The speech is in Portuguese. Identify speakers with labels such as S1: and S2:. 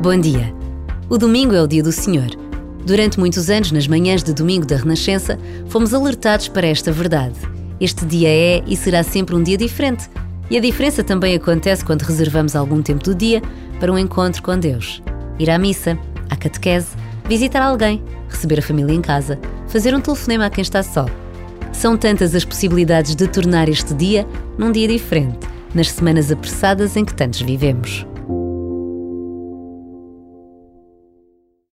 S1: Bom dia. O domingo é o dia do Senhor. Durante muitos anos, nas manhãs de domingo da Renascença, fomos alertados para esta verdade. Este dia é e será sempre um dia diferente. E a diferença também acontece quando reservamos algum tempo do dia para um encontro com Deus. Ir à missa, à catequese, visitar alguém, receber a família em casa, fazer um telefonema a quem está só. São tantas as possibilidades de tornar este dia num dia diferente, nas semanas apressadas em que tantos vivemos.